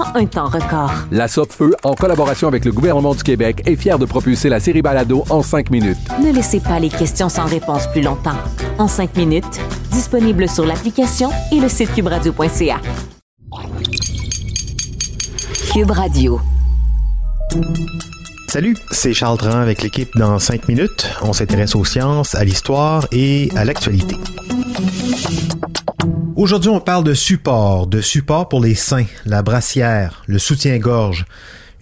en un temps record. La Feu, en collaboration avec le gouvernement du Québec, est fière de propulser la série Balado en 5 minutes. Ne laissez pas les questions sans réponse plus longtemps. En 5 minutes, disponible sur l'application et le site cubradio.ca. Cube Radio. Salut, c'est Charles Dran avec l'équipe dans 5 minutes. On s'intéresse aux sciences, à l'histoire et à l'actualité. Aujourd'hui, on parle de support, de support pour les seins, la brassière, le soutien-gorge.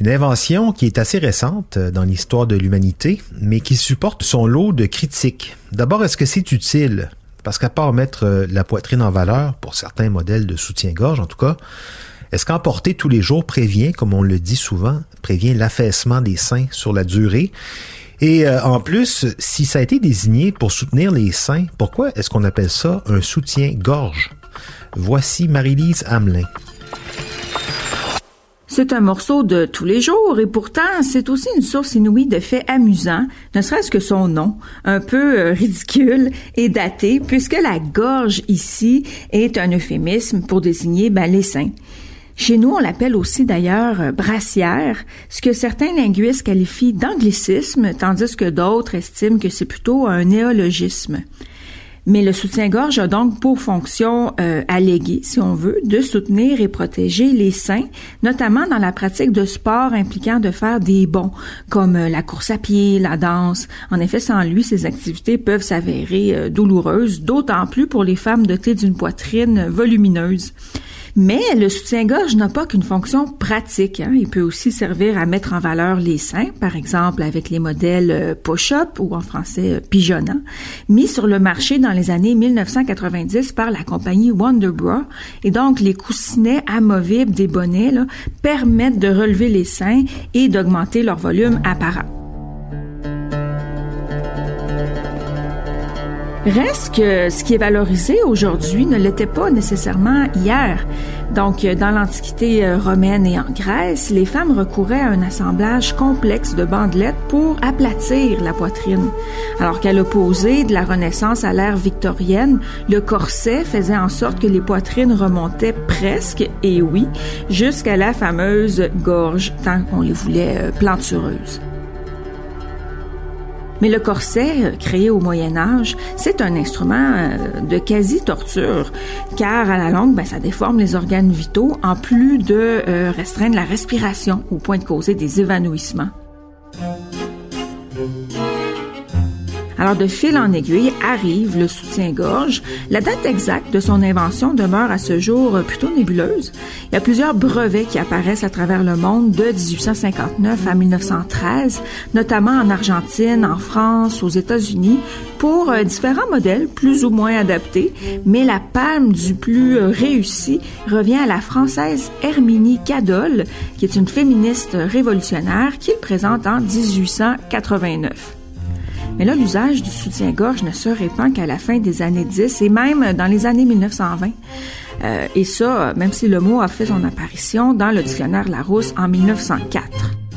Une invention qui est assez récente dans l'histoire de l'humanité, mais qui supporte son lot de critiques. D'abord, est-ce que c'est utile? Parce qu'à part mettre la poitrine en valeur, pour certains modèles de soutien-gorge en tout cas, est-ce qu'emporter tous les jours prévient, comme on le dit souvent, prévient l'affaissement des seins sur la durée? Et euh, en plus, si ça a été désigné pour soutenir les seins, pourquoi est-ce qu'on appelle ça un soutien-gorge? Voici Marie-Lise Hamelin. C'est un morceau de tous les jours et pourtant c'est aussi une source inouïe de faits amusants, ne serait-ce que son nom, un peu euh, ridicule et daté, puisque la gorge ici est un euphémisme pour désigner ben, les. Chez nous, on l'appelle aussi d'ailleurs euh, brassière, ce que certains linguistes qualifient d'anglicisme, tandis que d'autres estiment que c'est plutôt un néologisme. Mais le soutien-gorge a donc pour fonction euh, alléguée, si on veut, de soutenir et protéger les seins, notamment dans la pratique de sports impliquant de faire des bonds, comme euh, la course à pied, la danse. En effet, sans lui, ces activités peuvent s'avérer douloureuses, d'autant plus pour les femmes dotées d'une poitrine volumineuse. Mais le soutien-gorge n'a pas qu'une fonction pratique. Hein. Il peut aussi servir à mettre en valeur les seins, par exemple avec les modèles euh, push-up ou en français euh, pigeonnant, mis sur le marché dans les années 1990 par la compagnie Wonderbra. Et donc, les coussinets amovibles des bonnets là, permettent de relever les seins et d'augmenter leur volume apparent. Reste que ce qui est valorisé aujourd'hui ne l'était pas nécessairement hier. Donc, dans l'Antiquité euh, romaine et en Grèce, les femmes recouraient à un assemblage complexe de bandelettes pour aplatir la poitrine. Alors qu'à l'opposé de la Renaissance à l'ère victorienne, le corset faisait en sorte que les poitrines remontaient presque, et oui, jusqu'à la fameuse gorge, tant qu'on les voulait euh, plantureuses. Mais le corset, euh, créé au Moyen Âge, c'est un instrument euh, de quasi-torture, car à la longue, ben, ça déforme les organes vitaux, en plus de euh, restreindre la respiration au point de causer des évanouissements. Alors, de fil en aiguille arrive le soutien-gorge. La date exacte de son invention demeure à ce jour plutôt nébuleuse. Il y a plusieurs brevets qui apparaissent à travers le monde de 1859 à 1913, notamment en Argentine, en France, aux États-Unis, pour euh, différents modèles plus ou moins adaptés, mais la palme du plus euh, réussi revient à la française Herminie Cadol, qui est une féministe révolutionnaire qui le présente en 1889. Mais là, l'usage du soutien-gorge ne se répand qu'à la fin des années 10 et même dans les années 1920. Euh, et ça, même si le mot a fait son apparition dans le dictionnaire Larousse en 1904.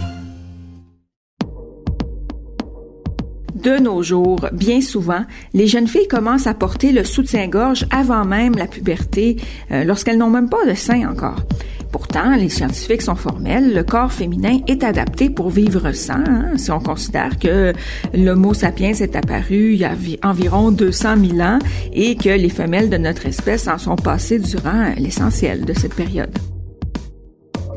De nos jours, bien souvent, les jeunes filles commencent à porter le soutien-gorge avant même la puberté, euh, lorsqu'elles n'ont même pas de sein encore. Pourtant, les scientifiques sont formels, le corps féminin est adapté pour vivre sans, hein, si on considère que l'Homo sapiens est apparu il y a environ 200 000 ans et que les femelles de notre espèce en sont passées durant l'essentiel de cette période.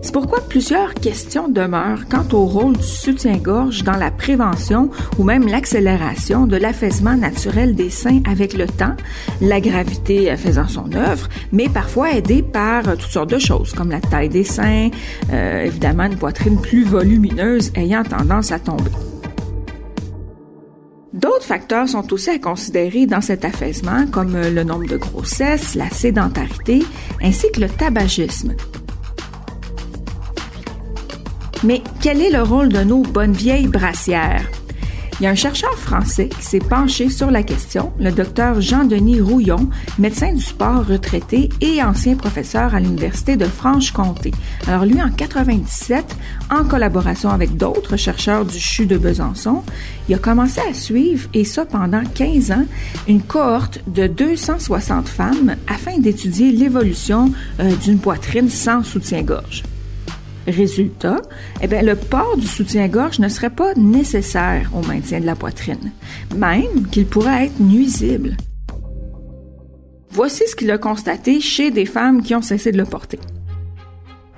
C'est pourquoi plusieurs questions demeurent quant au rôle du soutien-gorge dans la prévention ou même l'accélération de l'affaissement naturel des seins avec le temps, la gravité faisant son œuvre, mais parfois aidé par toutes sortes de choses comme la taille des seins, euh, évidemment une poitrine plus volumineuse ayant tendance à tomber. D'autres facteurs sont aussi à considérer dans cet affaissement, comme le nombre de grossesses, la sédentarité, ainsi que le tabagisme. Mais quel est le rôle de nos bonnes vieilles brassières? Il y a un chercheur français qui s'est penché sur la question, le docteur Jean-Denis Rouillon, médecin du sport retraité et ancien professeur à l'Université de Franche-Comté. Alors lui, en 97, en collaboration avec d'autres chercheurs du CHU de Besançon, il a commencé à suivre, et ça pendant 15 ans, une cohorte de 260 femmes afin d'étudier l'évolution euh, d'une poitrine sans soutien-gorge. Résultat, eh bien, le port du soutien-gorge ne serait pas nécessaire au maintien de la poitrine, même qu'il pourrait être nuisible. Voici ce qu'il a constaté chez des femmes qui ont cessé de le porter.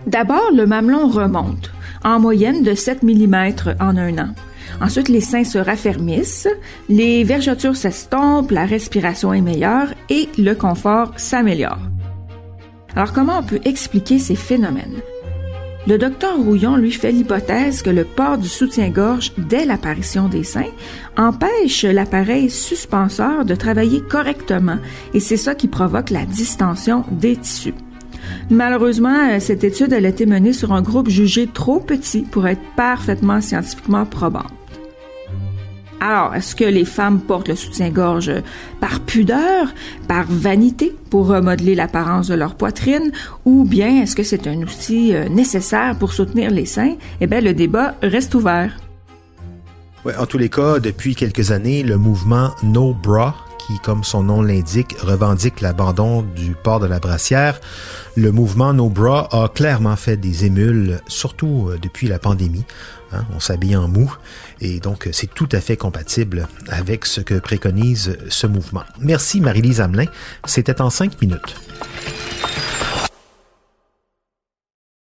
D'abord, le mamelon remonte, en moyenne de 7 mm en un an. Ensuite, les seins se raffermissent, les vergetures s'estompent, la respiration est meilleure et le confort s'améliore. Alors, comment on peut expliquer ces phénomènes? Le docteur Rouillon lui fait l'hypothèse que le port du soutien-gorge dès l'apparition des seins empêche l'appareil suspenseur de travailler correctement et c'est ça qui provoque la distension des tissus. Malheureusement, cette étude a été menée sur un groupe jugé trop petit pour être parfaitement scientifiquement probante. Alors, est-ce que les femmes portent le soutien-gorge par pudeur, par vanité pour remodeler l'apparence de leur poitrine, ou bien est-ce que c'est un outil euh, nécessaire pour soutenir les seins? Eh bien, le débat reste ouvert. En tous les cas, depuis quelques années, le mouvement No Bra qui, comme son nom l'indique, revendique l'abandon du port de la brassière, le mouvement No Bra a clairement fait des émules, surtout euh, depuis la pandémie. Hein, on s'habille en mou et donc c'est tout à fait compatible avec ce que préconise ce mouvement. Merci Marie-Lise Hamelin. C'était en cinq minutes.